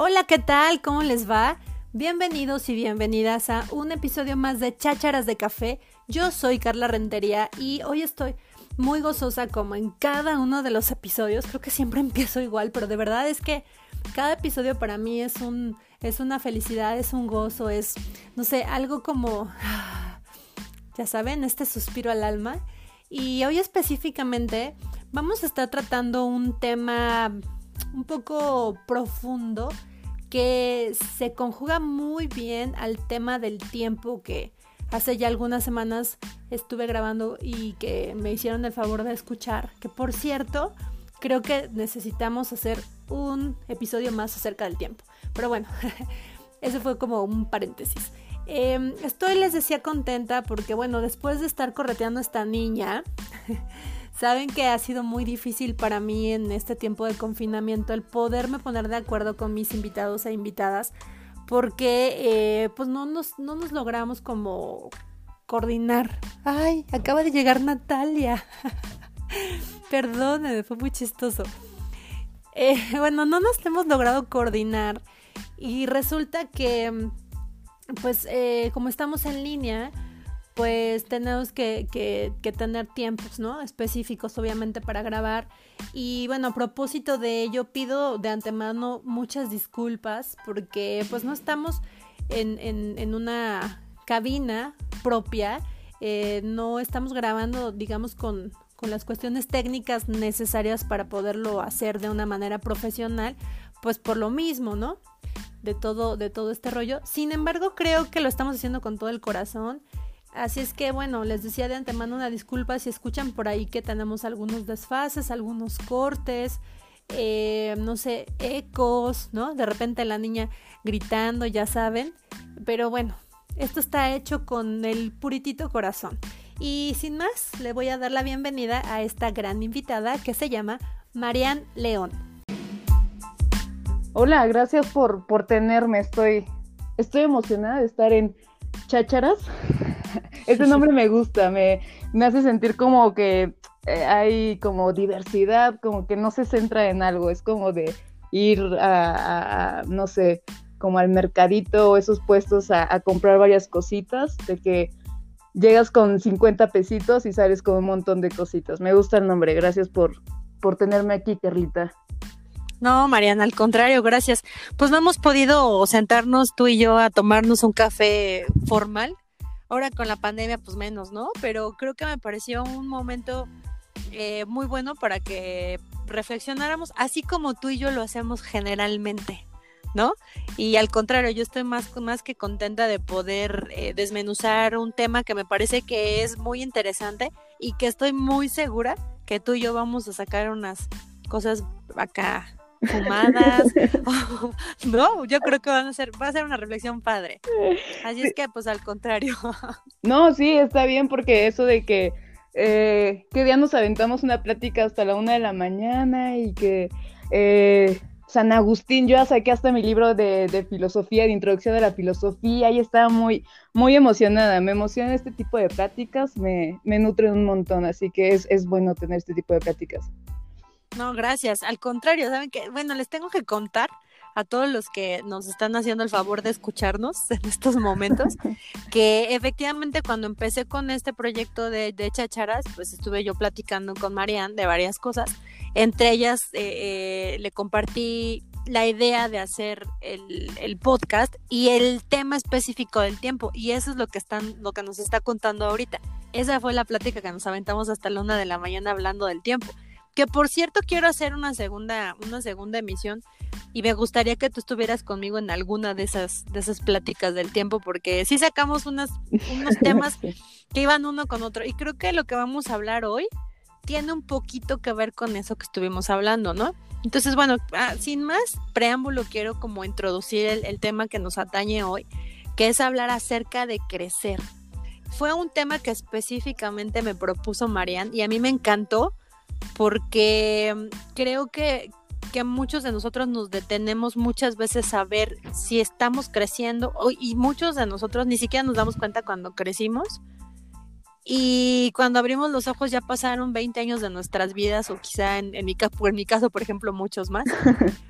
Hola, ¿qué tal? ¿Cómo les va? Bienvenidos y bienvenidas a un episodio más de Chácharas de Café. Yo soy Carla Rentería y hoy estoy muy gozosa como en cada uno de los episodios. Creo que siempre empiezo igual, pero de verdad es que cada episodio para mí es un es una felicidad, es un gozo, es no sé, algo como ya saben, este suspiro al alma. Y hoy específicamente vamos a estar tratando un tema un poco profundo que se conjuga muy bien al tema del tiempo que hace ya algunas semanas estuve grabando y que me hicieron el favor de escuchar. Que por cierto, creo que necesitamos hacer un episodio más acerca del tiempo. Pero bueno, ese fue como un paréntesis. Em, estoy, les decía, contenta porque, bueno, después de estar correteando a esta niña, saben que ha sido muy difícil para mí en este tiempo de confinamiento el poderme poner de acuerdo con mis invitados e invitadas porque eh, pues no nos, no nos logramos como coordinar. Ay, acaba de llegar Natalia. Perdónenme, fue muy chistoso. Eh, bueno, no nos hemos logrado coordinar y resulta que pues eh, como estamos en línea, pues tenemos que, que, tener tiempos, ¿no? Específicos, obviamente, para grabar. Y bueno, a propósito de ello, pido de antemano muchas disculpas porque pues no estamos en, en, en una cabina propia, eh, no estamos grabando, digamos, con, con las cuestiones técnicas necesarias para poderlo hacer de una manera profesional, pues por lo mismo, ¿no? de todo, de todo este rollo. Sin embargo, creo que lo estamos haciendo con todo el corazón. Así es que, bueno, les decía de antemano una disculpa si escuchan por ahí que tenemos algunos desfases, algunos cortes, eh, no sé, ecos, ¿no? De repente la niña gritando, ya saben. Pero bueno, esto está hecho con el puritito corazón. Y sin más, le voy a dar la bienvenida a esta gran invitada que se llama Marian León. Hola, gracias por, por tenerme. Estoy, estoy emocionada de estar en Chácharas. Ese nombre me gusta, me, me hace sentir como que eh, hay como diversidad, como que no se centra en algo, es como de ir a, no sé, como al mercadito o esos puestos a, comprar varias cositas, de que llegas con 50 pesitos y sales con un montón de cositas. Me gusta el nombre, gracias por, por tenerme aquí, Carlita. No, Mariana, al contrario, gracias. Pues no hemos podido sentarnos tú y yo a tomarnos un café formal. Ahora con la pandemia, pues menos, ¿no? Pero creo que me pareció un momento eh, muy bueno para que reflexionáramos, así como tú y yo lo hacemos generalmente, ¿no? Y al contrario, yo estoy más, más que contenta de poder eh, desmenuzar un tema que me parece que es muy interesante y que estoy muy segura que tú y yo vamos a sacar unas cosas acá fumadas. no, yo creo que van a ser, va a ser una reflexión padre. Así es que, pues al contrario. no, sí, está bien porque eso de que, eh, que día nos aventamos una plática hasta la una de la mañana y que eh, San Agustín, yo ya saqué hasta mi libro de, filosofía, de introducción de la filosofía, y estaba muy, muy emocionada. Me emociona este tipo de pláticas, me, me nutren un montón, así que es, es bueno tener este tipo de pláticas. No, gracias. Al contrario, saben que, bueno, les tengo que contar a todos los que nos están haciendo el favor de escucharnos en estos momentos, que efectivamente cuando empecé con este proyecto de, de chacharas, pues estuve yo platicando con Marianne de varias cosas. Entre ellas eh, eh, le compartí la idea de hacer el, el, podcast y el tema específico del tiempo. Y eso es lo que están, lo que nos está contando ahorita. Esa fue la plática que nos aventamos hasta la una de la mañana hablando del tiempo. Que por cierto quiero hacer una segunda, una segunda emisión y me gustaría que tú estuvieras conmigo en alguna de esas, de esas pláticas del tiempo, porque sí sacamos unas, unos temas que iban uno con otro. Y creo que lo que vamos a hablar hoy tiene un poquito que ver con eso que estuvimos hablando, ¿no? Entonces, bueno, ah, sin más preámbulo, quiero como introducir el, el tema que nos atañe hoy, que es hablar acerca de crecer. Fue un tema que específicamente me propuso Marianne y a mí me encantó porque mm, creo que, que muchos de nosotros nos detenemos muchas veces a ver si estamos creciendo y muchos de nosotros ni siquiera nos damos cuenta cuando crecimos. Y cuando abrimos los ojos ya pasaron 20 años de nuestras vidas o quizá en, mi, en mi caso, por ejemplo, muchos más.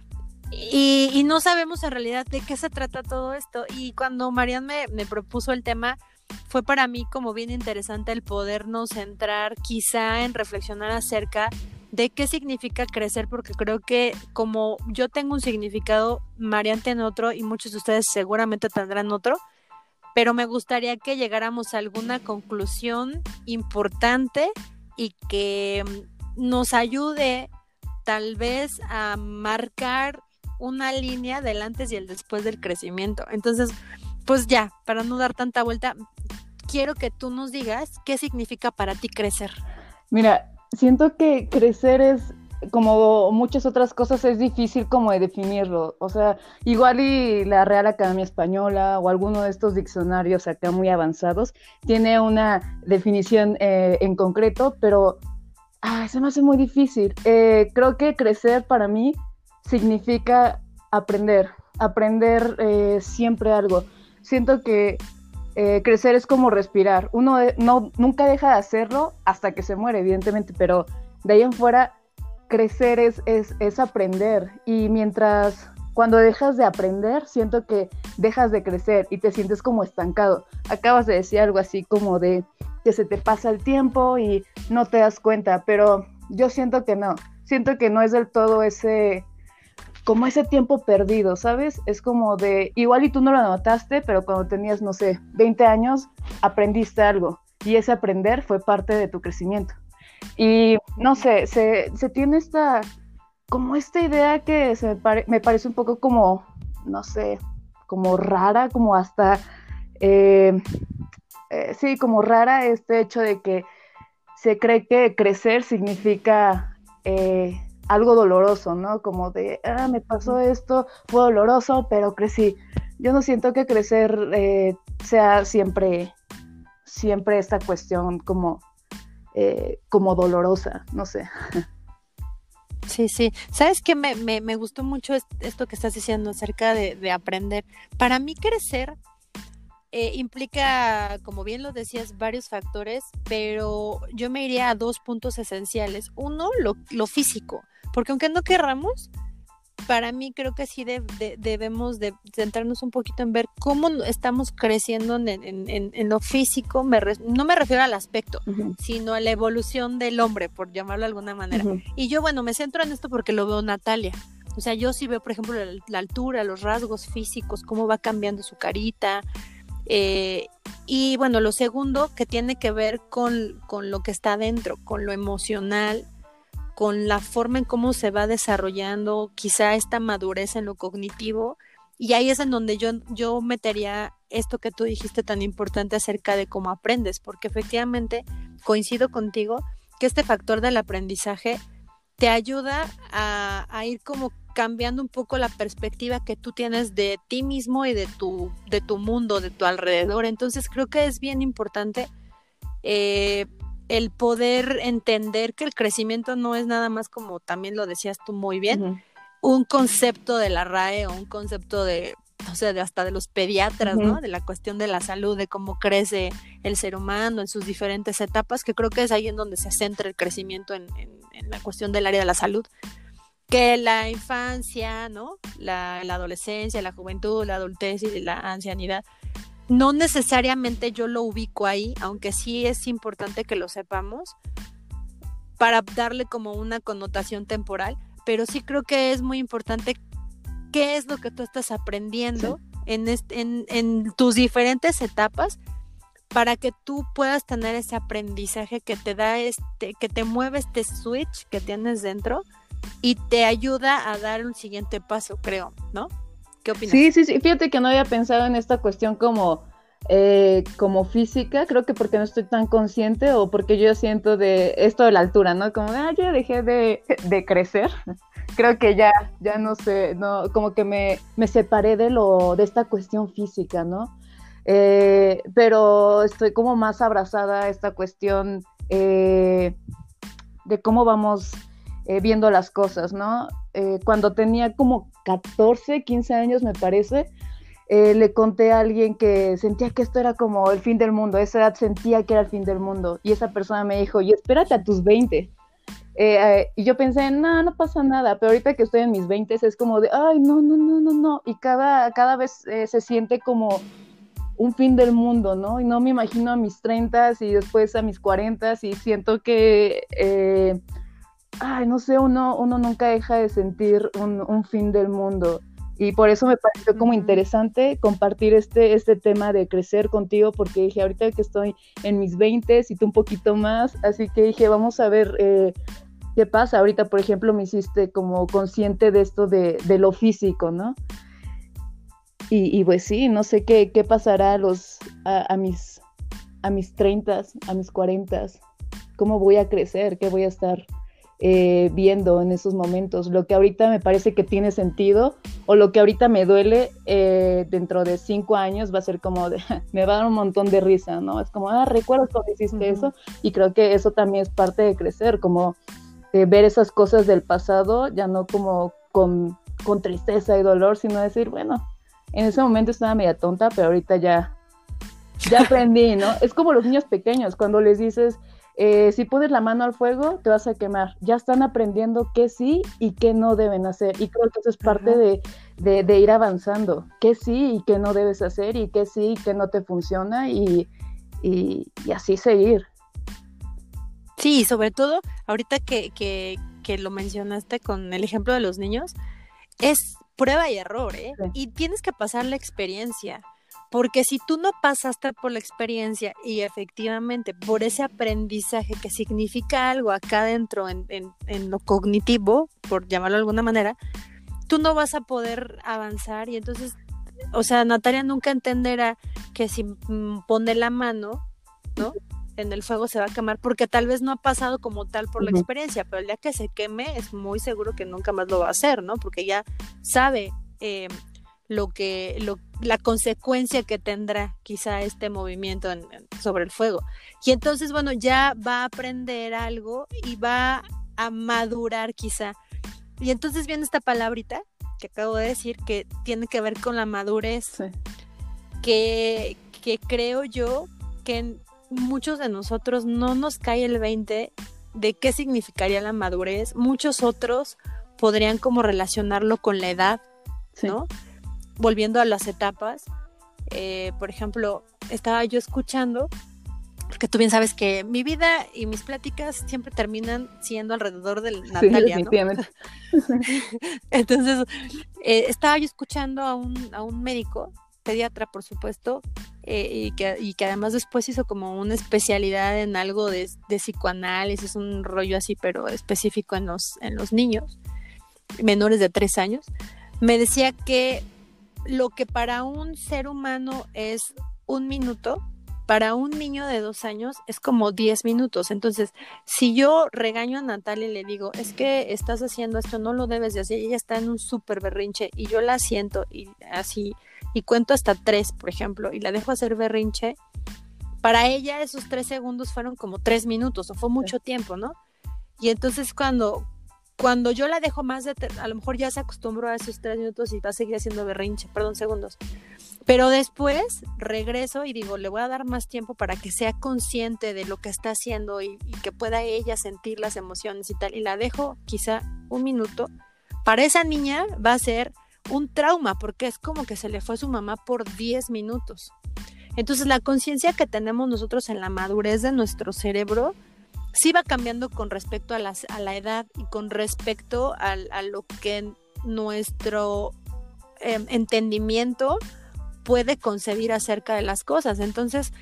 Y, no sabemos en realidad de qué se trata todo esto. Y cuando Marian me, me propuso el tema, fue para mí como bien interesante el podernos centrar quizá en reflexionar acerca de qué significa crecer, porque creo que como yo tengo un significado, Marian tiene otro y muchos de ustedes seguramente tendrán otro, pero me gustaría que llegáramos a alguna conclusión importante y que nos ayude tal vez a marcar una línea del antes y el después del crecimiento. Entonces, pues ya, para no dar tanta vuelta, quiero que tú nos digas qué significa para ti crecer. Mira, siento que crecer es como muchas otras cosas es difícil como de definirlo. O sea, igual y la Real Academia Española o alguno de estos diccionarios acá muy avanzados tiene una definición eh, en concreto, pero ah, se me hace muy difícil. Eh, creo que crecer para mí significa aprender, aprender eh, siempre algo. Siento que eh, crecer es como respirar. Uno no, nunca deja de hacerlo hasta que se muere, evidentemente, pero de ahí en fuera, crecer es, es, aprender. Y mientras, cuando dejas de aprender, siento que dejas de crecer y te sientes como estancado. Acabas de decir algo así como de que se te pasa el tiempo y no te das cuenta, pero yo siento que no. Siento que no es del todo ese como ese tiempo perdido, ¿sabes? Es como de, igual y tú no lo notaste, pero cuando tenías, no sé, 20 años, aprendiste algo y ese aprender fue parte de tu crecimiento. Y no sé, se, tiene esta, como esta idea que me, parece un poco como, no sé, como rara, como hasta, eh, eh, sí, como rara este hecho de que se cree que crecer significa... Eh, algo doloroso, ¿no? Como de, ah, me pasó esto, fue doloroso, pero crecí. Yo no siento que crecer eh, sea siempre, siempre esta cuestión como, eh, como dolorosa, no sé. Sí, sí. ¿Sabes qué? Me, me, me gustó mucho esto que estás diciendo acerca de, de aprender. Para mí crecer eh, implica, como bien lo decías, varios factores, pero yo me iría a dos puntos esenciales. Uno, lo, lo físico. Porque aunque no querramos, para mí creo que sí debemos de centrarnos un poquito en ver cómo estamos creciendo en, lo físico, no me refiero al aspecto, sino a la evolución del hombre, por llamarlo de alguna manera. Y yo, bueno, me centro en esto porque lo veo Natalia. O sea, yo sí veo, por ejemplo, la, altura, los rasgos físicos, cómo va cambiando su carita. Eh, y bueno, lo segundo que tiene que ver con, con lo que está adentro, con lo emocional, con la forma en cómo se va desarrollando quizá esta madurez en lo cognitivo. Y ahí es en donde yo, yo metería esto que tú dijiste tan importante acerca de cómo aprendes, porque efectivamente coincido contigo que este factor del aprendizaje te ayuda a, a, ir como cambiando un poco la perspectiva que tú tienes de ti mismo y de tu, de tu mundo, de tu alrededor. Entonces creo que es bien importante eh, el poder entender que el crecimiento no es nada más como también lo decías tú muy bien, un concepto de la RAE o un concepto de, o sea, de hasta de los pediatras, ¿no? De la cuestión de la salud, de cómo crece el ser humano en sus diferentes etapas, que creo que es ahí en donde se centra el crecimiento en, la cuestión del área de la salud. Que la infancia, ¿no? La, la adolescencia, la juventud, la adultez y la ancianidad no necesariamente yo lo ubico ahí, aunque sí es importante que lo sepamos para darle como una connotación temporal, pero sí creo que es muy importante qué es lo que tú estás aprendiendo en, en, tus diferentes etapas para que tú puedas tener ese aprendizaje que te da este, que te mueve este switch que tienes dentro y te ayuda a dar un siguiente paso, creo, ¿no? Sí, sí, sí. Fíjate que no había pensado en esta cuestión como, eh, como física. Creo que porque no estoy tan consciente o porque yo siento de esto de la altura, ¿no? Como, ah, ya dejé de, crecer. Creo que ya, ya no sé, no, como que me, me separé de lo, de esta cuestión física, ¿no? Eh, pero estoy como más abrazada a esta cuestión eh, de cómo vamos viendo las cosas, ¿no? cuando tenía como 14, 15 años me parece, eh, le conté a alguien que sentía que esto era como el fin del mundo, esa edad sentía que era el fin del mundo y esa persona me dijo, y espérate a tus 20. Eh, y yo pensé, no, no pasa nada, pero ahorita que estoy en mis 20 es como de, ay, no, no, no, no, no, y cada, cada vez eh, se siente como un fin del mundo, ¿no? Y no me imagino a mis 30 y después a mis 40 y siento que, eh, ay, no sé, uno, uno nunca deja de sentir un, un fin del mundo. Y por eso me pareció como interesante compartir este, este tema de crecer contigo, porque dije, ahorita que estoy en mis 20 y tú un poquito más, así que dije, vamos a ver eh, qué pasa. Ahorita, por ejemplo, me hiciste como consciente de esto de, de lo físico, ¿no? Y, y, pues sí, no sé qué, qué pasará a, los, a, a mis, a mis 30, a mis 40, cómo voy a crecer, qué voy a estar eh, viendo en esos momentos. Lo que ahorita me parece que tiene sentido o lo que ahorita me duele eh, dentro de cinco años va a ser como de, me va a dar un montón de risa, ¿no? Es como, ah, recuerdo cuando hiciste eso y creo que eso también es parte de crecer, como eh, ver esas cosas del pasado, ya no como con, con tristeza y dolor, sino decir, bueno, en ese momento estaba media tonta, pero ahorita ya, ya aprendí, ¿no? Es como los niños pequeños, cuando les dices, eh, si pones la mano al fuego, te vas a quemar. Ya están aprendiendo qué sí y qué no deben hacer. Y creo que eso es parte de, ir avanzando. Qué sí y qué no debes hacer y qué sí y qué no te funciona y, y, así seguir. Sí, sobre todo ahorita que, que, que, lo mencionaste con el ejemplo de los niños, es prueba y error, ¿eh? Y tienes que pasar la experiencia. Porque si tú no pasaste por la experiencia y efectivamente por ese aprendizaje que significa algo acá dentro en, en, lo cognitivo, por llamarlo de alguna manera, tú no vas a poder avanzar y entonces, o sea, Natalia nunca entenderá que si mm, pone la mano, ¿no? En el fuego se va a quemar porque tal vez no ha pasado como tal por la experiencia, pero el día que se queme es muy seguro que nunca más lo va a hacer, ¿no? Porque ya sabe eh, lo que, lo, la consecuencia que tendrá quizá este movimiento sobre el fuego. Y entonces, bueno, ya va a aprender algo y va a madurar quizá. Y entonces viene esta palabrita que acabo de decir que tiene que ver con la madurez, que, que creo yo que muchos de nosotros no nos cae el 20 de qué significaría la madurez. Muchos otros podrían como relacionarlo con la edad, ¿no? Volviendo a las etapas, eh, por ejemplo, estaba yo escuchando, porque tú bien sabes que mi vida y mis pláticas siempre terminan siendo alrededor del Natalia, ¿no? Entonces, eh, estaba yo escuchando a un, a un médico, pediatra, por supuesto, eh, y, que, y, que, además después hizo como una especialidad en algo de, de, psicoanálisis, un rollo así, pero específico en los, en los niños menores de tres años, me decía que lo que para un ser humano es un minuto, para un niño de dos años es como diez minutos. Entonces, si yo regaño a Natalia y le digo, es que estás haciendo esto, no lo debes de hacer, ella está en un súper berrinche y yo la siento y así, y cuento hasta tres, por ejemplo, y la dejo hacer berrinche, para ella esos tres segundos fueron como tres minutos o fue mucho tiempo, ¿no? Y entonces cuando, cuando yo la dejo más de, a lo mejor ya se acostumbró a esos tres minutos y va a seguir haciendo berrinche, perdón, segundos. Pero después regreso y digo, le voy a dar más tiempo para que sea consciente de lo que está haciendo y, que pueda ella sentir las emociones y tal. Y la dejo quizá un minuto. Para esa niña va a ser un trauma porque es como que se le fue su mamá por 10 minutos. Entonces la conciencia que tenemos nosotros en la madurez de nuestro cerebro sí va cambiando con respecto a, las, a la edad y con respecto a, lo que nuestro em, entendimiento puede concebir acerca de las cosas. Entonces,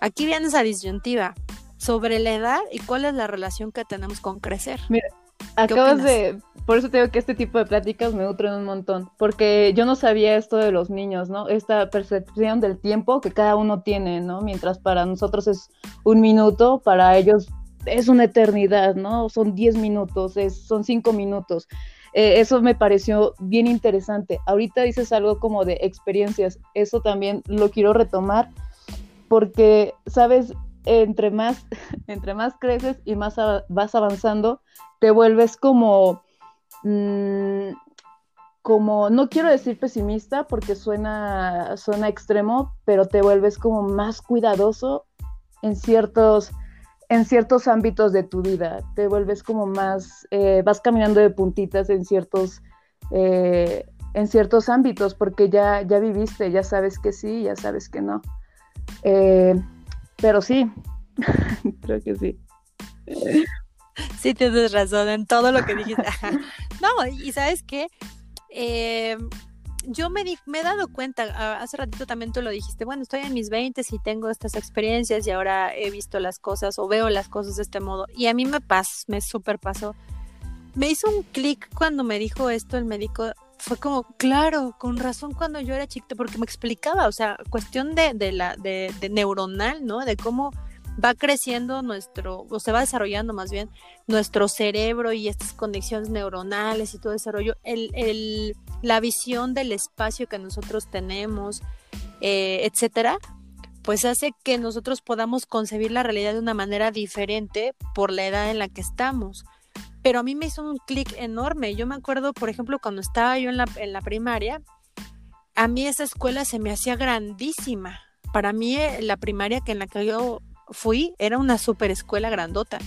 aquí viene esa disyuntiva sobre la edad y cuál es la relación que tenemos con crecer. Mira, acabas de, por eso te digo que este tipo de pláticas me nutren un montón, porque yo no sabía esto de los niños, ¿no? Esta percepción del tiempo que cada uno tiene, ¿no? Mientras para nosotros es un minuto, para ellos es una eternidad, ¿no? Son 10 minutos, son 5 minutos. Eh, eso me pareció bien interesante. Ahorita dices algo como de experiencias, eso también lo quiero retomar porque, sabes, entre más, entre más creces y más vas avanzando, te vuelves como, mm, como, no quiero decir pesimista porque suena, suena extremo, pero te vuelves como más cuidadoso en ciertos en ciertos ámbitos de tu vida, te vuelves como más, eh, vas caminando de puntitas en ciertos, eh, en ciertos ámbitos, porque ya, ya viviste, ya sabes que sí, ya sabes que no. Eh, pero sí, creo que sí. Sí, tienes razón en todo lo que dijiste. no, y sabes qué, yo me, me he dado cuenta, ah, hace ratito también tú lo dijiste, bueno, estoy en mis 20 y tengo estas experiencias y ahora he visto las cosas o veo las cosas de este modo. Y a mí me pasó, me super pasó. Me hizo un clic cuando me dijo esto el médico. Fue como, claro, con razón cuando yo era chiquita, porque me explicaba, o sea, cuestión de, de la, de neuronal, ¿no? De cómo va creciendo nuestro, o se va desarrollando más bien nuestro cerebro y estas conexiones neuronales y todo desarrollo, el, el, la visión del espacio que nosotros tenemos, eh, etcétera, pues hace que nosotros podamos concebir la realidad de una manera diferente por la edad en la que estamos. Pero a mí me hizo un clic enorme. Yo me acuerdo, por ejemplo, cuando estaba yo en la, en la primaria, a mí esa escuela se me hacía grandísima. Para mí eh, la primaria que en la que yo fui, era una super escuela grandota.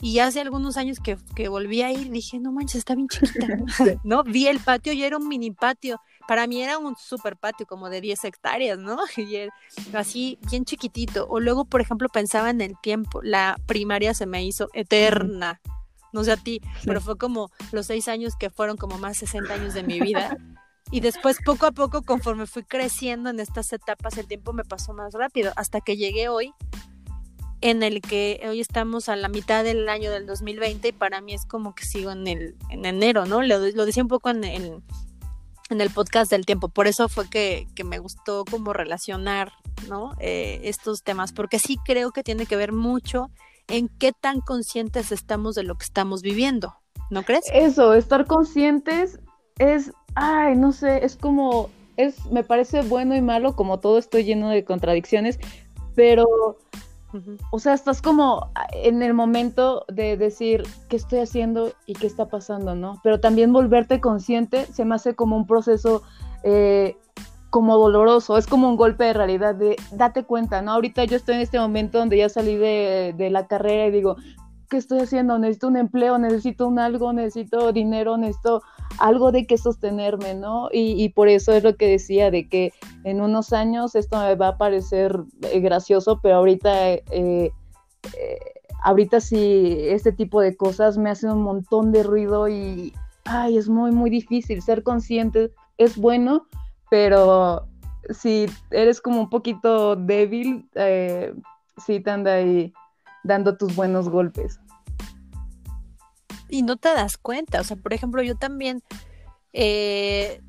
Y hace algunos años que, que volví a ir, dije, no manches, está bien chiquita. ¿No? Vi el patio y era un mini patio. Para mí era un super patio como de 10 hectáreas, ¿no? Y así, bien chiquitito. O luego, por ejemplo, pensaba en el tiempo. La primaria se me hizo eterna. No sé a ti, pero fue como los seis años que fueron como más 60 años de mi vida. Y después, poco a poco, conforme fui creciendo en estas etapas, el tiempo me pasó más rápido, hasta que llegué hoy en el que hoy estamos a la mitad del año del 2020 y para mí es como que sigo en el en enero, ¿no? Lo, lo decía un poco en, en, el podcast del tiempo, por eso fue que, que me gustó como relacionar, ¿no? Eh, estos temas, porque sí creo que tiene que ver mucho en qué tan conscientes estamos de lo que estamos viviendo, ¿no crees? Eso, estar conscientes es, ay, no sé, es como, es, me parece bueno y malo, como todo estoy lleno de contradicciones, pero o sea, estás como en el momento de decir qué estoy haciendo y qué está pasando, ¿no? Pero también volverte consciente se me hace como un proceso eh, como doloroso, es como un golpe de realidad de date cuenta, ¿no? Ahorita yo estoy en este momento donde ya salí de, de la carrera y digo, ¿qué estoy haciendo? Necesito un empleo, necesito un algo, necesito dinero, necesito algo de que sostenerme, ¿no? Y, por eso es lo que decía, de que en unos años esto me va a parecer eh, gracioso, pero ahorita, eh, eh, ahorita sí, este tipo de cosas me hacen un montón de ruido y, ay, es muy, muy difícil. Ser consciente es bueno, pero si eres como un poquito débil, sí te anda ahí dando tus buenos golpes. Y no te das cuenta, o sea, por ejemplo, yo también, eh,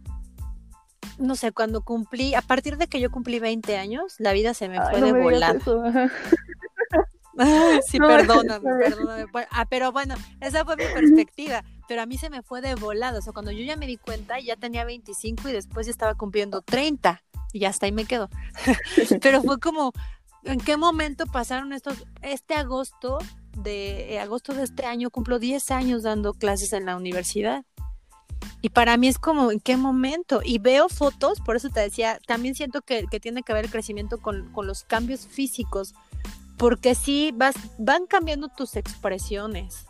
no sé, cuando cumplí, a partir de que yo cumplí 20 años, la vida se me fue de volada. sí, perdóname, perdóname. Ah, pero bueno, esa fue mi perspectiva. Pero a mí se me fue de volada. O sea, cuando yo ya me di cuenta, ya tenía 25 y después ya estaba cumpliendo 30. Y hasta ahí me quedo. pero fue como, ¿En qué momento pasaron estos? Este agosto de eh, agosto de este año cumplo 10 años dando clases en la universidad. Y para mí es como, ¿en qué momento? Y veo fotos, por eso te decía, también siento que, tiene que ver el crecimiento con, los cambios físicos, porque sí vas, van cambiando tus expresiones.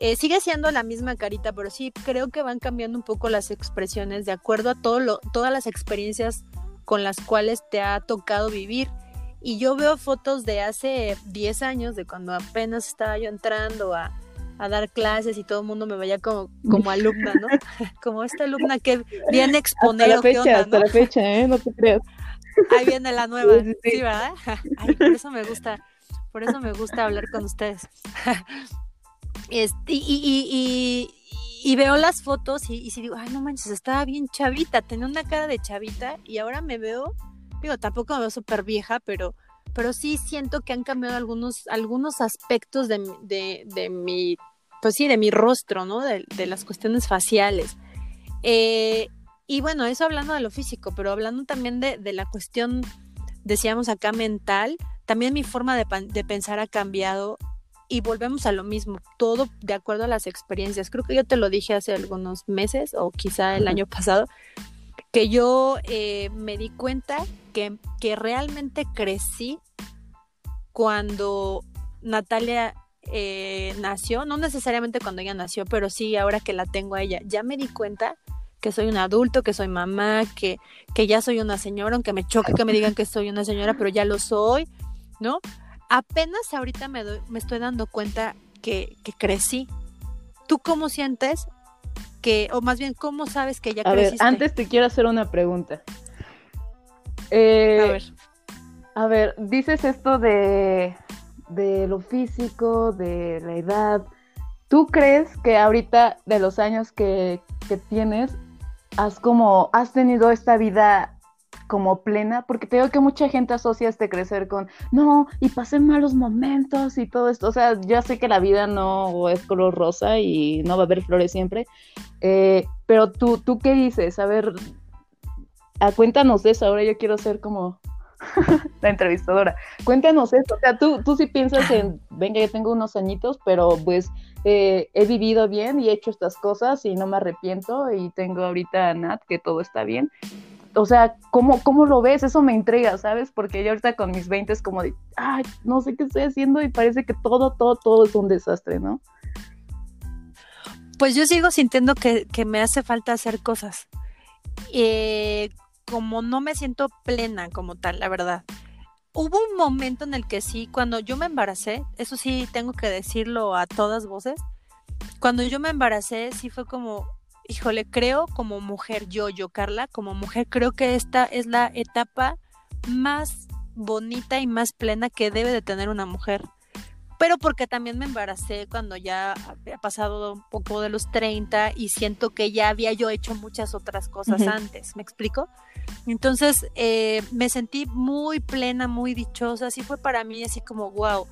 Eh, sigue siendo la misma carita, pero sí creo que van cambiando un poco las expresiones de acuerdo a todo lo, todas las experiencias con las cuales te ha tocado vivir. Y yo veo fotos de hace 10 años, de cuando apenas estaba yo entrando a, dar clases y todo el mundo me veía como, como alumna, ¿no? como esta alumna que viene a exponer. Hasta la fecha, hasta la fecha, ¿eh? No te creas. Ahí viene la nueva, sí, ¿verdad? Ay, por eso me gusta, por eso me gusta hablar con ustedes. Este, y, y, y, veo las fotos y, y si digo, ay, no manches, estaba bien chavita, tenía una cara de chavita y ahora me veo digo, tampoco me veo súper vieja, pero, pero sí siento que han cambiado algunos, algunos aspectos de, de, mi, pues sí, de mi rostro, ¿no? De, las cuestiones faciales. Eh, y bueno, eso hablando de lo físico, pero hablando también de, de la cuestión, decíamos acá, mental, también mi forma de, de, pensar ha cambiado y volvemos a lo mismo, todo de acuerdo a las experiencias. Creo que yo te lo dije hace algunos meses o quizá el año pasado, que yo eh, me di cuenta que, que realmente crecí cuando Natalia eh, nació, no necesariamente cuando ella nació, pero sí ahora que la tengo a ella, ya me di cuenta que soy un adulto, que soy mamá, que, que ya soy una señora, aunque me choque que me digan que soy una señora, pero ya lo soy, ¿no? Apenas ahorita me, me estoy dando cuenta que, que crecí. ¿Tú cómo sientes que, o más bien, cómo sabes que ya a creciste? A ver, antes te quiero hacer una pregunta. Eh, a ver. A ver, dices esto de, de lo físico, de la edad. ¿Tú crees que ahorita, de los años que, que tienes, has como, has tenido esta vida como plena, porque te digo que mucha gente asocia este crecer con, no, y pasé malos momentos y todo esto, o sea, ya sé que la vida no es color rosa y no va a haber flores siempre, eh, pero tú, ¿tú qué dices? A ver, a, cuéntanos eso, ahora yo quiero ser como la entrevistadora, cuéntanos eso, o sea, tú, tú sí piensas en, venga, yo tengo unos añitos, pero pues eh, he vivido bien y he hecho estas cosas y no me arrepiento y tengo ahorita a Nat que todo está bien. O sea, ¿cómo, ¿cómo lo ves? Eso me intriga, ¿sabes? Porque yo ahorita con mis 20 es como de, ay, no sé qué estoy haciendo y parece que todo, todo, todo es un desastre, ¿no? Pues yo sigo sintiendo que, que me hace falta hacer cosas. Eh, como no me siento plena como tal, la verdad hubo un momento en el que sí, cuando yo me embaracé, eso sí tengo que decirlo a todas voces, cuando yo me embaracé sí fue como, híjole, creo como mujer, yo, yo, Carla, como mujer, creo que esta es la etapa más bonita y más plena que debe de tener una mujer. Pero porque también me embaracé cuando ya había pasado un poco de los 30 y siento que ya había yo hecho muchas otras cosas antes, ¿me explico? Entonces eh, me sentí muy plena, muy dichosa, así fue para mí así como wow.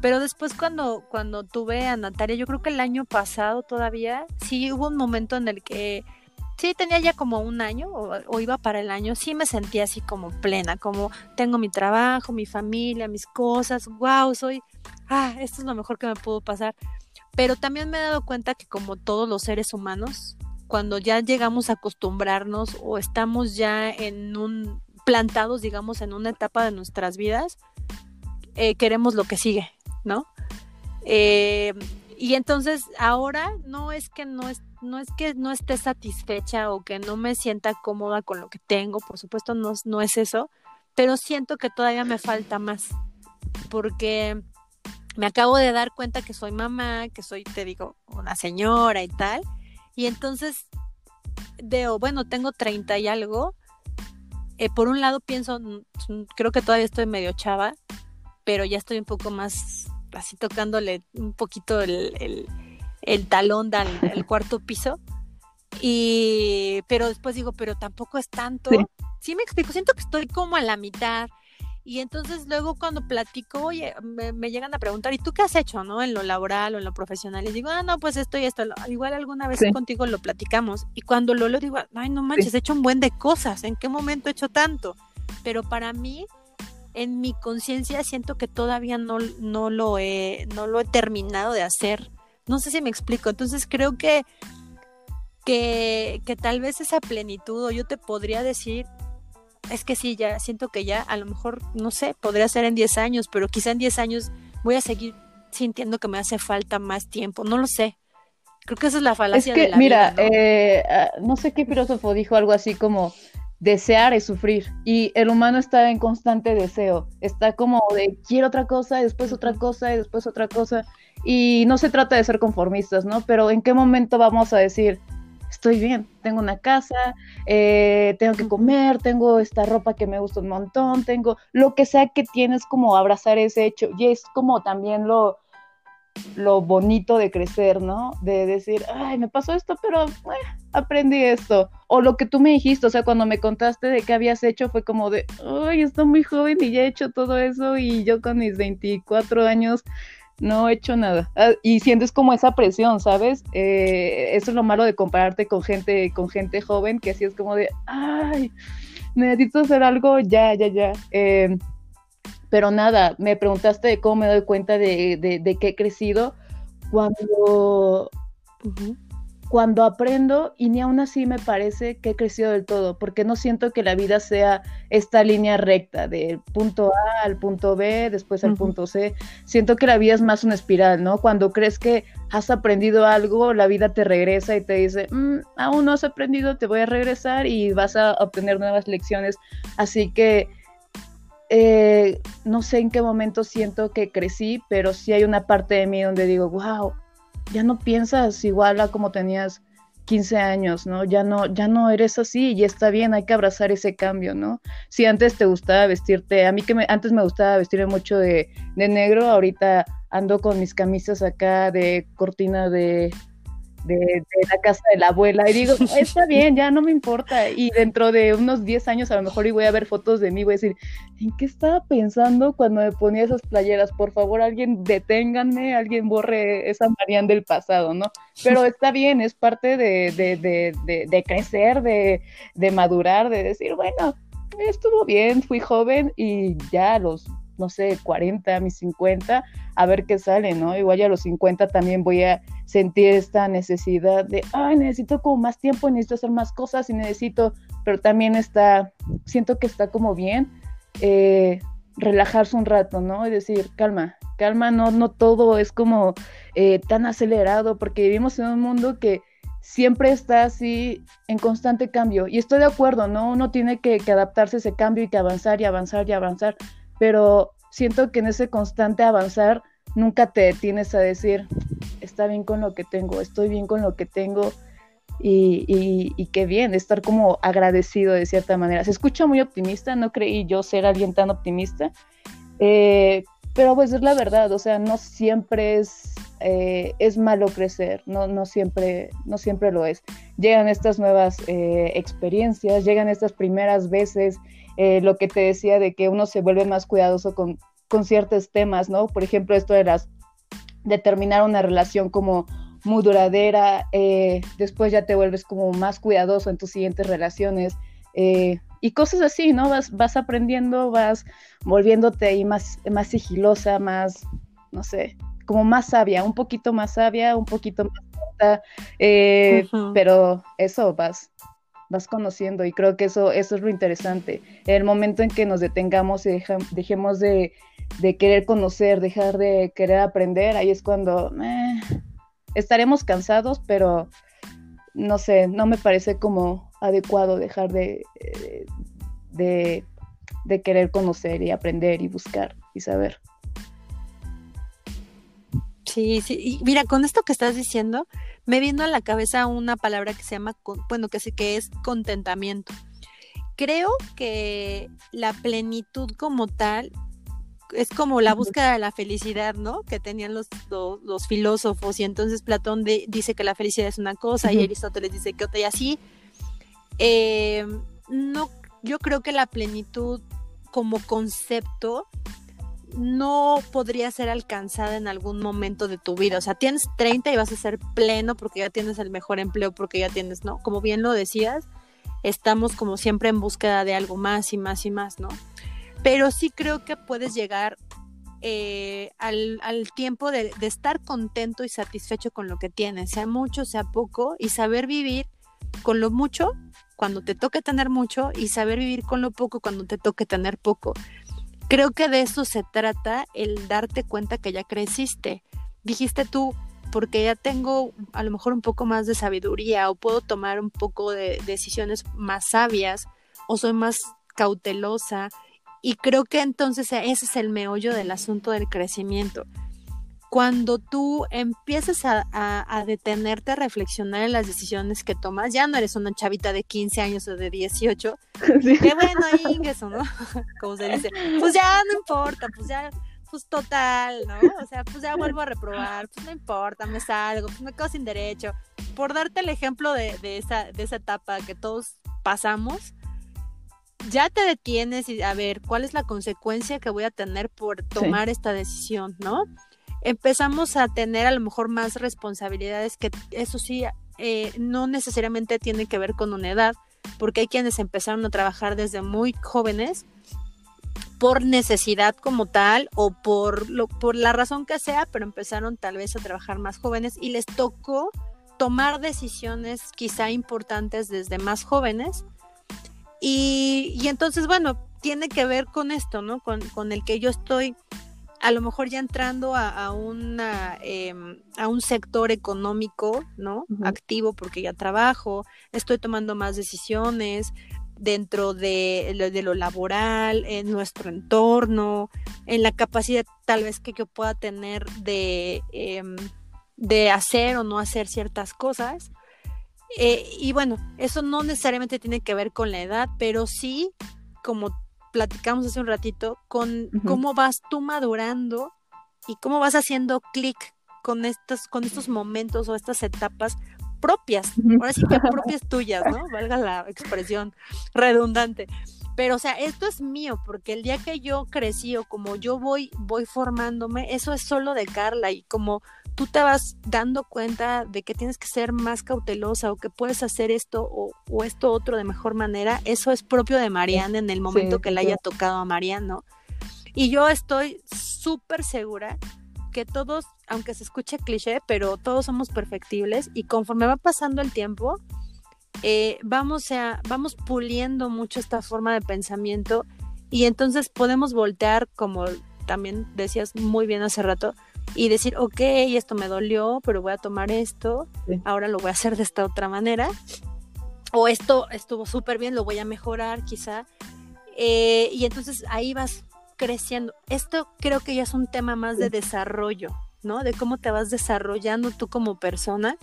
Pero después cuando, cuando tuve a Natalia, yo creo que el año pasado todavía, sí hubo un momento en el que sí tenía ya como un año o, iba para el año, sí me sentía así como plena, como tengo mi trabajo, mi familia, mis cosas, wow, soy, ah, esto es lo mejor que me pudo pasar. Pero también me he dado cuenta que como todos los seres humanos, cuando ya llegamos a acostumbrarnos o estamos ya en un plantados, digamos, en una etapa de nuestras vidas, eh, queremos lo que sigue, ¿no? Eh, y entonces ahora no es que no es, no es que no esté satisfecha o que no me sienta cómoda con lo que tengo, por supuesto no, no es eso, pero siento que todavía me falta más, porque me acabo de dar cuenta que soy mamá, que soy, te digo, una señora y tal, y entonces veo, bueno, tengo 30 y algo. Eh, por un lado pienso, mm, creo que todavía estoy medio chava, pero ya estoy un poco más así tocándole un poquito el, talón del cuarto piso. Y, pero después digo, pero tampoco es tanto. sí. me explico, siento que estoy como a la mitad. Y entonces luego cuando platico, oye, me, llegan a preguntar, ¿y tú qué has hecho, no? En lo laboral o en lo profesional. Y digo, ah, no, pues esto y esto. Igual alguna vez contigo lo platicamos. Y cuando lo lo digo, ay, no manches, he hecho un buen de cosas. ¿En qué momento he hecho tanto? Pero para mí, en mi conciencia, siento que todavía no, no, lo he, no lo he terminado de hacer. No sé si me explico. Entonces creo que, que, que tal vez esa plenitud, o yo te podría decir, es que sí, ya siento que ya a lo mejor, no sé, podría ser en 10 años, pero quizá en 10 años voy a seguir sintiendo que me hace falta más tiempo, no lo sé. Creo que esa es la falacia es que, de la mira, vida, ¿no? Eh, ah, no sé qué filósofo dijo algo así como desear es sufrir. Y el humano está en constante deseo, está como de quiero otra cosa, después otra cosa y después otra cosa y no se trata de ser conformistas, ¿no? Pero ¿en qué momento vamos a decir, estoy bien, tengo una casa, eh, tengo que comer, tengo esta ropa que me gusta un montón, tengo lo que sea que tienes como abrazar ese hecho y es como también lo, lo bonito de crecer, ¿no? De decir, ay, me pasó esto, pero eh, aprendí esto. O lo que tú me dijiste, o sea, cuando me contaste de qué habías hecho, fue como de, ay, estoy muy joven y ya he hecho todo eso y yo con mis 24 años no he hecho nada. Ah, y sientes como esa presión, ¿sabes? Eh, eso es lo malo de compararte con gente, con gente joven, que así es como de, ay, necesito hacer algo, ya, ya, ya. Em, pero nada, me preguntaste de cómo me doy cuenta de, de, que he crecido cuando... cuando aprendo y ni aún así me parece que he crecido del todo, porque no siento que la vida sea esta línea recta del punto A al punto B, después al punto C. Siento que la vida es más una espiral, ¿no? Cuando crees que has aprendido algo, la vida te regresa y te dice, mm, aún no has aprendido, te voy a regresar y vas a obtener nuevas lecciones. Así que eh, no sé en qué momento siento que crecí, pero sí hay una parte de mí donde digo, wow, ya no piensas igual a como tenías 15 años, ¿no? Ya no, ya no eres así y está bien, hay que abrazar ese cambio, ¿no? Si antes te gustaba vestirte, a mí que me, antes me gustaba vestirme mucho de, de negro, ahorita ando con mis camisas acá de cortina de, de, la casa de la abuela y digo, está bien, ya no me importa. Y dentro de unos 10 años a lo mejor y voy a ver fotos de mí, voy a decir, ¿en qué estaba pensando cuando me ponía esas playeras? Por favor, alguien deténganme, alguien borre esa Marian del pasado, ¿no? Pero está bien, es parte de, de, de crecer, de, madurar, de decir, bueno, estuvo bien, fui joven y ya los no sé, 40, mis 50, a ver qué sale, ¿no? Igual ya a los 50 también voy a sentir esta necesidad de, ay, necesito como más tiempo, necesito hacer más cosas y necesito, pero también está, siento que está como bien eh, relajarse un rato, ¿no? Y decir, calma, calma, no, no todo es como eh, tan acelerado, porque vivimos en un mundo que siempre está así en constante cambio. Y estoy de acuerdo, ¿no? Uno tiene que, que adaptarse a ese cambio y que avanzar y avanzar y avanzar pero siento que en ese constante avanzar nunca te detienes a decir, está bien con lo que tengo, estoy bien con lo que tengo y, y, qué bien, estar como agradecido de cierta manera. Se escucha muy optimista, no creí yo ser alguien tan optimista, eh, pero pues es la verdad, o sea, no siempre es, eh, es malo crecer, no, no, siempre, no siempre lo es. Llegan estas nuevas eh, experiencias, llegan estas primeras veces eh, lo que te decía de que uno se vuelve más cuidadoso con, con ciertos temas, ¿no? Por ejemplo, esto de las de terminar una relación como muy duradera, eh, después ya te vuelves como más cuidadoso en tus siguientes relaciones eh, y cosas así, ¿no? Vas, vas aprendiendo, vas volviéndote ahí más, más sigilosa, más, no sé, como más sabia, un poquito más sabia, un poquito más corta, pero eso vas, vas conociendo y creo que eso, eso es lo interesante. El momento en que nos detengamos y dejemos de, querer conocer, dejar de querer aprender, ahí es cuando eh, estaremos cansados, pero no sé, no me parece como adecuado dejar de, de, de querer conocer y aprender y buscar y saber. Sí, sí, y mira, con esto que estás diciendo, me vino a la cabeza una palabra que se llama, bueno, que, que es contentamiento. Creo que la plenitud como tal es como la búsqueda de la felicidad, ¿no? Que tenían los, los, filósofos y entonces Platón dice que la felicidad es una cosa y Aristóteles dice que otra y así. Eh, no, yo creo que la plenitud como concepto no podría ser alcanzada en algún momento de tu vida. O sea, tienes 30 y vas a ser pleno porque ya tienes el mejor empleo, porque ya tienes, ¿no? Como bien lo decías, estamos como siempre en búsqueda de algo más y más y más, ¿no? Pero sí creo que puedes llegar eh, al, tiempo de, de, estar contento y satisfecho con lo que tienes, sea mucho, sea poco, y saber vivir con lo mucho cuando te toque tener mucho y saber vivir con lo poco cuando te toque tener poco. Creo que de eso se trata el darte cuenta que ya creciste. Dijiste tú, porque ya tengo a lo mejor un poco más de sabiduría o puedo tomar un poco de decisiones más sabias o soy más cautelosa. Y creo que entonces ese es el meollo del asunto del crecimiento cuando tú empiezas a, detenerte a reflexionar en las decisiones que tomas, ya no eres una chavita de 15 años o de 18, qué bueno, ingreso, ¿no? Como se dice, pues ya no importa, pues ya, pues total, ¿no? O sea, pues ya vuelvo a reprobar, pues no importa, me salgo, pues me quedo sin derecho. Por darte el ejemplo de, esa, de esa etapa que todos pasamos, ya te detienes y a ver cuál es la consecuencia que voy a tener por tomar esta decisión, ¿no? Empezamos a tener a lo mejor más responsabilidades que eso sí eh, no necesariamente tiene que ver con una edad, porque hay quienes empezaron a trabajar desde muy jóvenes por necesidad como tal o por, lo, por la razón que sea, pero empezaron tal vez a trabajar más jóvenes y les tocó tomar decisiones quizá importantes desde más jóvenes. Y, y entonces, bueno, tiene que ver con esto, ¿no? Con, con el que yo estoy a lo mejor ya entrando a, una, em, a un sector económico, ¿no? Activo porque ya trabajo, estoy tomando más decisiones dentro de, de, lo laboral, en nuestro entorno, en la capacidad tal vez que yo pueda tener de, em, de hacer o no hacer ciertas cosas. Eh, y bueno, eso no necesariamente tiene que ver con la edad, pero sí, como platicamos hace un ratito, con cómo vas tú madurando y cómo vas haciendo clic con estos, con estos momentos o estas etapas propias, ahora sí que propias tuyas, ¿no? Valga la expresión redundante. Pero, o sea, esto es mío, porque el día que yo crecí o como yo voy, voy formándome, eso es solo de Carla y como tú te vas dando cuenta de que tienes que ser más cautelosa o que puedes hacer esto o, esto otro de mejor manera, eso es propio de Mariana en el momento que le haya tocado a Mariano. Y yo estoy súper segura que todos, aunque se escuche cliché, pero todos somos perfectibles y conforme va pasando el tiempo, eh, vamos, a, vamos puliendo mucho esta forma de pensamiento y entonces podemos voltear, como también decías muy bien hace rato, y decir, ok, esto me dolió, pero voy a tomar esto, ahora lo voy a hacer de esta otra manera, o esto estuvo súper bien, lo voy a mejorar quizá, eh, y entonces ahí vas creciendo. Esto creo que ya es un tema más de desarrollo, ¿no? De cómo te vas desarrollando tú como persona.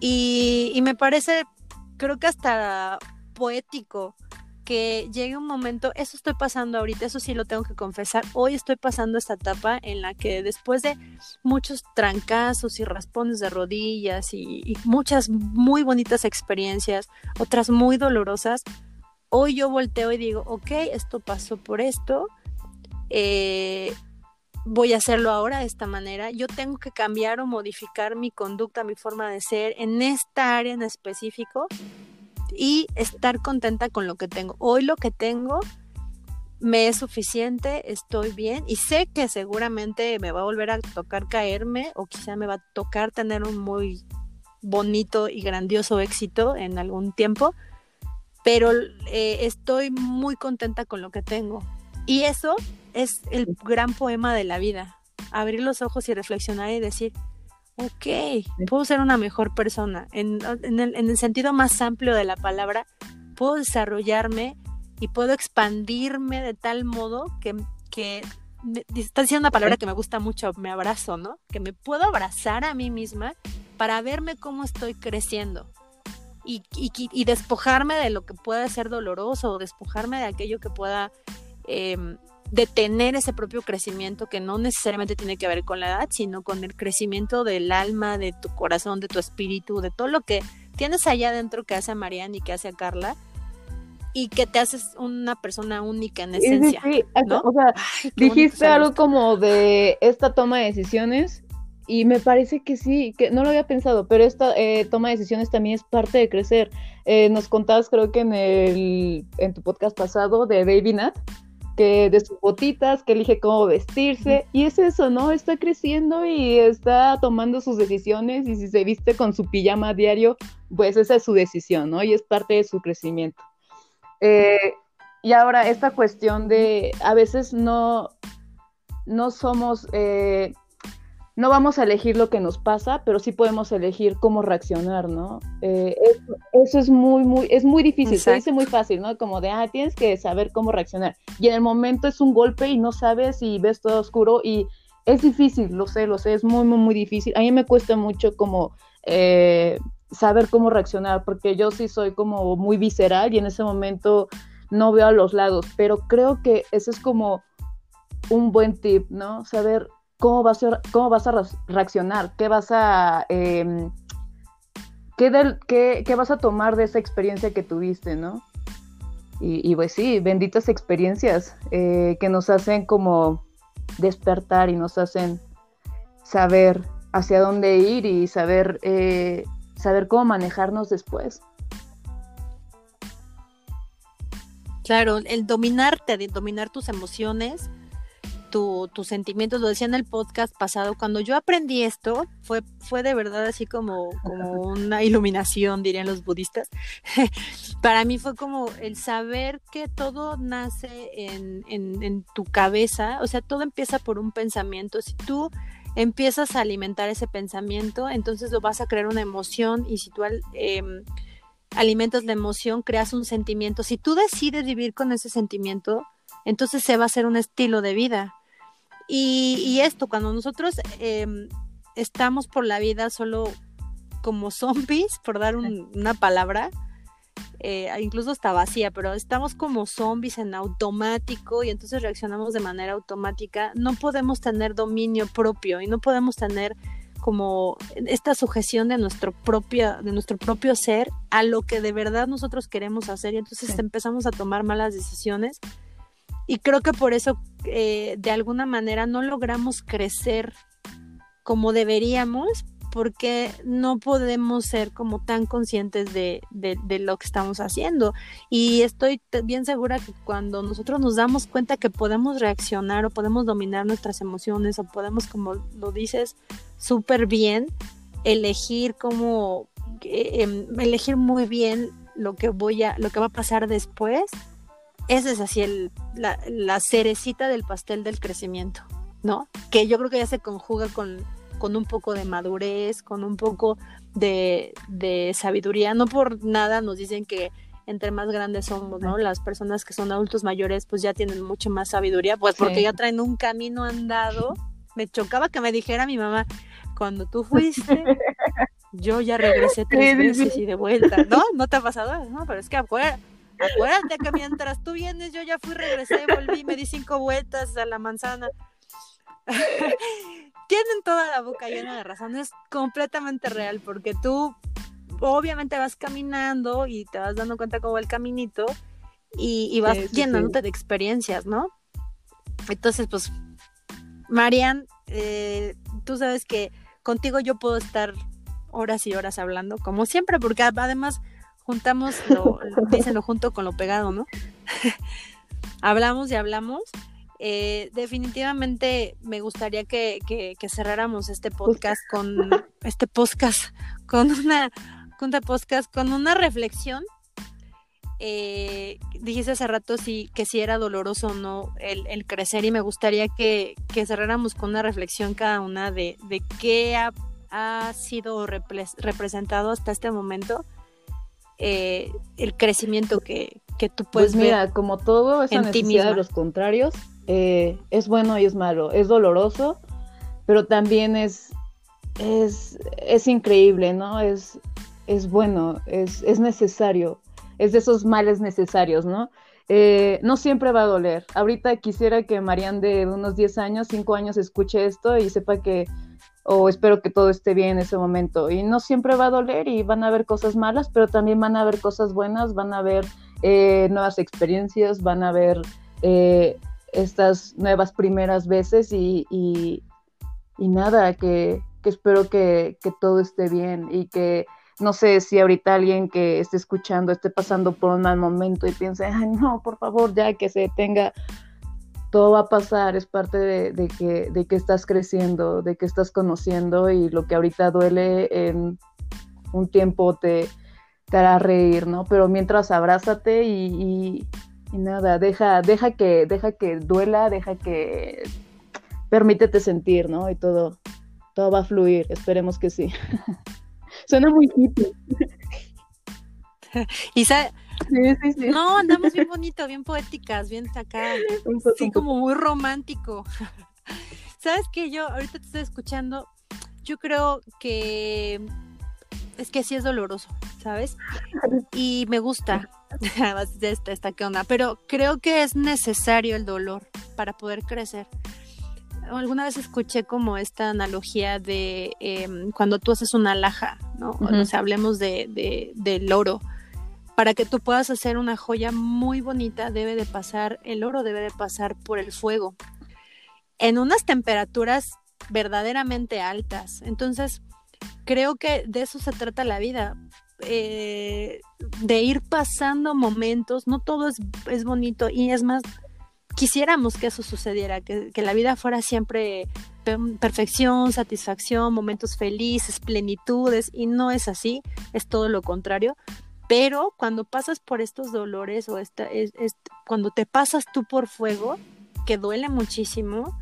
Y, y me parece, creo que hasta poético que llegue un momento, eso estoy pasando ahorita, eso sí lo tengo que confesar, hoy estoy pasando esta etapa en la que después de muchos trancazos y raspones de rodillas y, muchas muy bonitas experiencias, otras muy dolorosas, hoy yo volteo y digo, ok, esto pasó por esto, eh, voy a hacerlo ahora de esta manera, yo tengo que cambiar o modificar mi conducta, mi forma de ser en esta área en específico y estar contenta con lo que tengo. Hoy lo que tengo me es suficiente, estoy bien y sé que seguramente me va a volver a tocar caerme o quizá me va a tocar tener un muy bonito y grandioso éxito en algún tiempo, pero eh, estoy muy contenta con lo que tengo. Y eso es el gran poema de la vida, abrir los ojos y reflexionar y decir, ok, puedo ser una mejor persona. En, el, sentido más amplio de la palabra, puedo desarrollarme y puedo expandirme de tal modo que, que está diciendo una palabra que me gusta mucho, me abrazo, ¿no? Que me puedo abrazar a mí misma para verme cómo estoy creciendo. Y, y, despojarme de lo que pueda ser doloroso o despojarme de aquello que pueda em, detener ese propio crecimiento que no necesariamente tiene que ver con la edad, sino con el crecimiento del alma, de tu corazón, de tu espíritu, de todo lo que tienes allá adentro que hace a Marianne y que hace a Carla y que te haces una persona única en esencia. Sí, o sea, dijiste algo como de esta toma de decisiones y me parece que sí, que no lo había pensado, pero esta eh, toma de decisiones también es parte de crecer. Eh, nos contabas, creo que en el en tu podcast pasado de Baby Nat, que de sus botitas, que elige cómo vestirse, y es eso, ¿no? Está creciendo y está tomando sus decisiones, y si se viste con su pijama diario, pues esa es su decisión, ¿no? Y es parte de su crecimiento. Eh, y ahora, esta cuestión de, a veces no, no somos, eh, no vamos a elegir lo que nos pasa, pero sí podemos elegir cómo reaccionar, ¿no? Eh, eso, es muy, muy, es muy difícil, se dice muy fácil, ¿no? Como de, ah, tienes que saber cómo reaccionar. Y en el momento es un golpe y no sabes y ves todo oscuro y es difícil, lo sé, lo sé, es muy, muy, muy difícil. A mí me cuesta mucho como eh, saber cómo reaccionar, porque yo sí soy como muy visceral y en ese momento no veo a los lados, pero creo que eso es como un buen tip, ¿no? Saber cómo vas a, cómo vas a reaccionar, qué vas a... Em, qué, vas a tomar de esa experiencia que tuviste, ¿no? Y, pues sí, benditas experiencias eh, que nos hacen como despertar y nos hacen saber hacia dónde ir y saber, eh, saber cómo manejarnos después. Claro, el dominarte, dominar tus emociones, tu, tus sentimientos, lo decía en el podcast pasado, cuando yo aprendí esto, fue, fue de verdad así como, como una iluminación, dirían los budistas. Para mí fue como el saber que todo nace en, en, tu cabeza, o sea, todo empieza por un pensamiento. Si tú empiezas a alimentar ese pensamiento, entonces lo vas a crear una emoción y si tú em, alimentas la emoción, creas un sentimiento. Si tú decides vivir con ese sentimiento, entonces se va a hacer un estilo de vida. Y, esto, cuando nosotros em, estamos por la vida solo como zombies, por dar una palabra, eh, incluso está vacía, pero estamos como zombies en automático y entonces reaccionamos de manera automática, no podemos tener dominio propio y no podemos tener como esta sujeción de nuestro propio, de nuestro propio ser a lo que de verdad nosotros queremos hacer y entonces empezamos a tomar malas decisiones y creo que por eso, eh, de alguna manera, no logramos crecer como deberíamos, porque no podemos ser como tan conscientes de, de, lo que estamos haciendo. Y estoy bien segura que cuando nosotros nos damos cuenta que podemos reaccionar o podemos dominar nuestras emociones o podemos, como lo dices, súper bien, elegir como, eh, em, elegir muy bien lo que voy a, lo que va a pasar después, esa es así el, la, cerecita del pastel del crecimiento, ¿no? Que yo creo que ya se conjuga con, con un poco de madurez, con un poco de, sabiduría. No por nada nos dicen que entre más grandes somos, ¿no? Las personas que son adultos mayores pues ya tienen mucho más sabiduría, pues porque ya traen un camino andado. Me chocaba que me dijera mi mamá, cuando tú fuiste, yo ya regresé tres veces y de vuelta, ¿no? ¿No te ha pasado? No, pero es que afuera Acuérdate que mientras tú vienes, yo ya fui, regresé, volví, me di cinco vueltas a la manzana. Tienen toda la boca llena de razón, es completamente real, porque tú obviamente vas caminando y te vas dando cuenta cómo va el caminito y, vas llenándote de experiencias, ¿no? Entonces, pues, Marian, eh, tú sabes que contigo yo puedo estar horas y horas hablando, como siempre, porque además juntamos, lo, dicen lo junto con lo pegado, ¿no? hablamos y hablamos. Eh, definitivamente me gustaría que, cerráramos este podcast con este podcast con una podcast con una reflexión. Eh, dijiste hace rato si, que si era doloroso o no el, crecer y me gustaría que, cerráramos con una reflexión cada una de, de qué ha, ha sido representado hasta este momento eh, el crecimiento que, que tú puedes pues mira, como todo, esa necesidad de los contrarios eh, es bueno y es malo, es doloroso, pero también es, es, es increíble, ¿no? Es, es bueno, es, es necesario, es de esos males necesarios, ¿no? Eh, no siempre va a doler. Ahorita quisiera que Marian de unos 10 años, 5 años escuche esto y sepa que o espero que todo esté bien en ese momento. Y no siempre va a doler y van a haber cosas malas, pero también van a haber cosas buenas, van a haber eh, nuevas experiencias, van a haber eh, estas nuevas primeras veces y, y, nada, que, que espero que, que, todo esté bien y que no sé si ahorita alguien que esté escuchando esté pasando por un mal momento y piense, ay no, por favor, ya que se detenga todo va a pasar, es parte de, que, estás creciendo, de que estás conociendo y lo que ahorita duele en un tiempo te, hará reír, ¿no? Pero mientras abrázate y, nada, deja, deja, que, duela, deja que permítete sentir, ¿no? Y todo, todo va a fluir, esperemos que sí. Suena muy hippie. no, andamos bien bonito, bien poéticas, bien acá. Sí, como muy romántico. ¿Sabes qué? Yo ahorita te estoy escuchando. Yo creo que es que sí es doloroso, ¿sabes? Y me gusta. esta, esta, ¿qué onda? Pero creo que es necesario el dolor para poder crecer. Alguna vez escuché como esta analogía de em, cuando tú haces una laja, ¿no? O sea, hablemos de, de, del oro para que tú puedas hacer una joya muy bonita debe de pasar, el oro debe de pasar por el fuego en unas temperaturas verdaderamente altas. Entonces, creo que de eso se trata la vida, eh, de ir pasando momentos, no todo es, es bonito y es más, quisiéramos que eso sucediera, que, que, la vida fuera siempre perfección, satisfacción, momentos felices, plenitudes, y no es así, es todo lo contrario. Pero cuando pasas por estos dolores o esta, es, cuando te pasas tú por fuego, que duele muchísimo,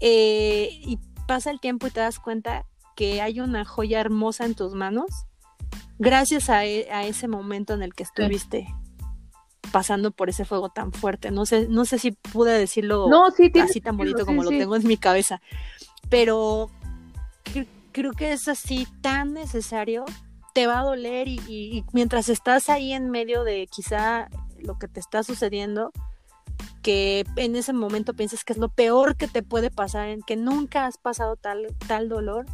eh, y pasa el tiempo y te das cuenta que hay una joya hermosa en tus manos, gracias a, e, a ese momento en el que estuviste pasando por ese fuego tan fuerte. No sé, no sé si pude decirlo así tan bonito como lo tengo en mi cabeza, pero creo que es así tan necesario. Te va a doler y, mientras estás ahí en medio de quizá lo que te está sucediendo, que en ese momento piensas que es lo peor que te puede pasar, en que nunca has pasado tal, tal dolor.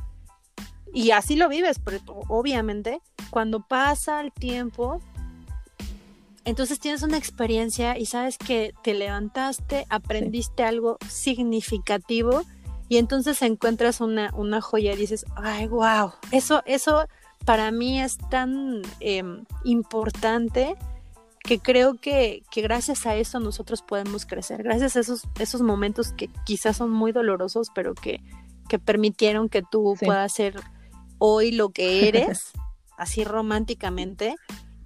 Y así lo vives, obviamente. Cuando pasa el tiempo, entonces tienes una experiencia y sabes que te levantaste, aprendiste algo significativo y entonces encuentras una, una joya y dices, ay, wow, eso, eso para mí es tan em, importante que creo que, que, gracias a eso nosotros podemos crecer, gracias a esos, esos momentos que quizás son muy dolorosos, pero que, que permitieron que tú puedas ser hoy lo que eres, así románticamente,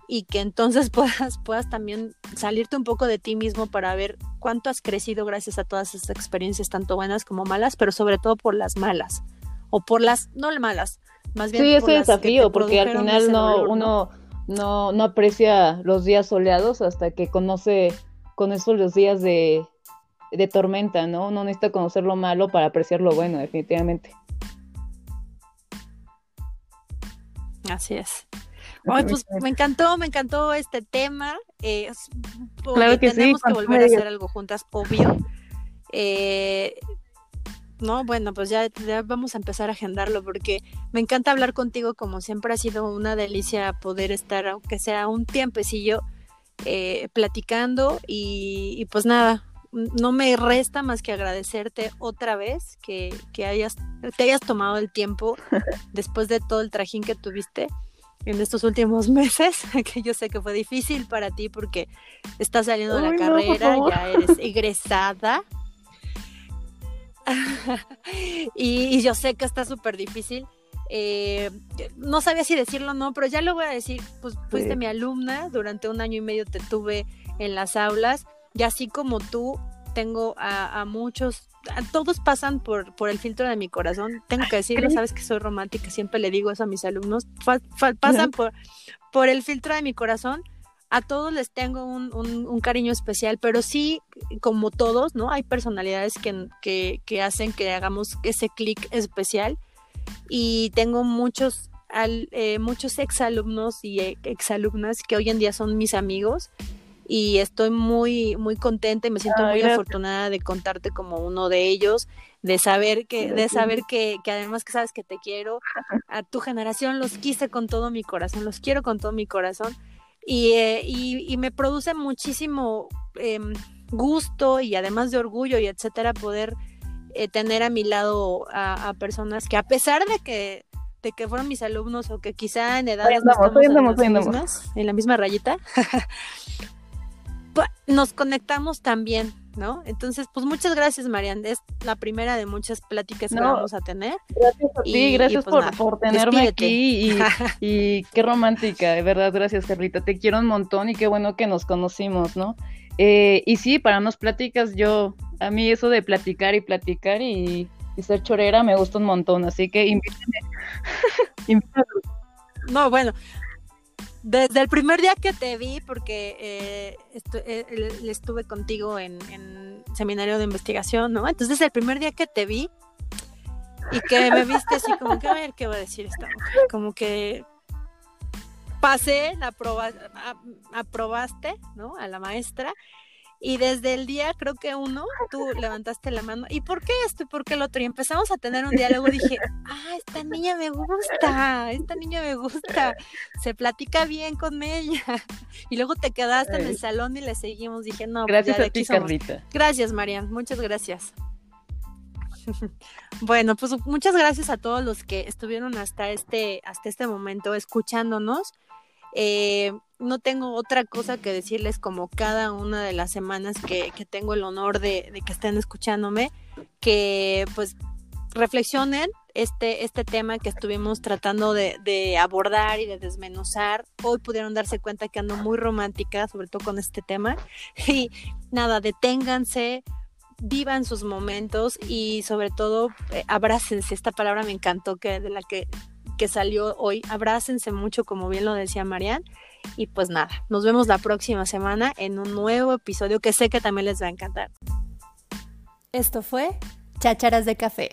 y que entonces puedas, puedas también salirte un poco de ti mismo para ver cuánto has crecido gracias a todas esas experiencias, tanto buenas como malas, pero sobre todo por las malas, o por las, no malas, más bien. Sí, ese desafío, porque al final no, uno no, no aprecia los días soleados hasta que conoce con eso los días de, de tormenta, ¿no? Uno necesita conocer lo malo para apreciar lo bueno, definitivamente. Así es. Ay, pues me encantó, me encantó este tema. Eh, claro que tenemos que volver a hacer algo juntas, obvio. Eh, no, bueno, pues ya, vamos a empezar a agendarlo porque me encanta hablar contigo, como siempre ha sido una delicia poder estar, aunque sea un tiempecillo, eh, platicando y, y, pues nada, no me resta más que agradecerte otra vez que, que hayas, te hayas tomado el tiempo después de todo el trajín que tuviste en estos últimos meses, que yo sé que fue difícil para ti porque estás saliendo de la carrera, ya eres egresada. y, yo sé que está súper difícil. Eh, no sabía si decirlo o no, pero ya lo voy a decir, pues fuiste mi alumna, durante un año y medio te tuve en las aulas y así como tú, tengo a, muchos, todos pasan por, por el filtro de mi corazón. Tengo que decirlo, sabes que soy romántica, siempre le digo eso a mis alumnos. pasan por, por el filtro de mi corazón. A todos les tengo un, cariño especial, pero sí, como todos, ¿no? Hay personalidades que, que, hacen que hagamos ese clic especial. Y tengo muchos al, eh, muchos exalumnos y exalumnas que hoy en día son mis amigos. Y estoy muy muy contenta y me siento muy afortunada de contarte como uno de ellos de saber que de saber que, que, además que sabes que te quiero. A tu generación los quise con todo mi corazón los quiero con todo mi corazón y, eh, y, me produce muchísimo em, gusto y además de orgullo y etcétera poder eh, tener a mi lado a, personas que a pesar de que de que fueron mis alumnos o que quizá en edades no estamos en, en la misma rayita nos conectamos también, ¿no? Entonces, pues muchas gracias, Marian. Es la primera de muchas pláticas que vamos a tener. Gracias a ti, gracias pues por, tenerme aquí y, qué romántica, de verdad, gracias, Carlita. Te quiero un montón y qué bueno que nos conocimos, ¿no? Eh, y sí, para nos pláticas, yo, a mí eso de platicar y platicar y, ser chorera me gusta un montón, así que invítame. no, bueno, desde el primer día que te vi, porque eh, eh estuve contigo en, seminario de investigación, ¿no? Entonces el primer día que te vi y que me viste así como que a ver qué va a decir esta mujer, como que pasé, la aprobaste, ¿no? A la maestra y desde el día, creo que uno, tú levantaste la mano, ¿y por qué esto y por qué el otro? Y empezamos a tener un diálogo. Dije, ah, esta niña me gusta, esta niña me gusta, se platica bien con ella. Y luego te quedaste en el salón y le seguimos. Dije, no, pues gracias a ti, Carlita. Gracias, Marian, muchas gracias. Bueno, pues muchas gracias a todos los que estuvieron hasta este, hasta este momento escuchándonos. Eh, no tengo otra cosa que decirles como cada una de las semanas que, tengo el honor de, que estén escuchándome, que pues reflexionen este, este tema que estuvimos tratando de, abordar y de desmenuzar. Hoy pudieron darse cuenta que ando muy romántica, sobre todo con este tema. Y nada, deténganse, vivan sus momentos y sobre todo eh. Esta palabra me encantó que de la que, que salió hoy. Abrácense mucho, como bien lo decía Marian. Y pues nada, nos vemos la próxima semana en un nuevo episodio que sé que también les va a encantar. Esto fue Chácharas de Café.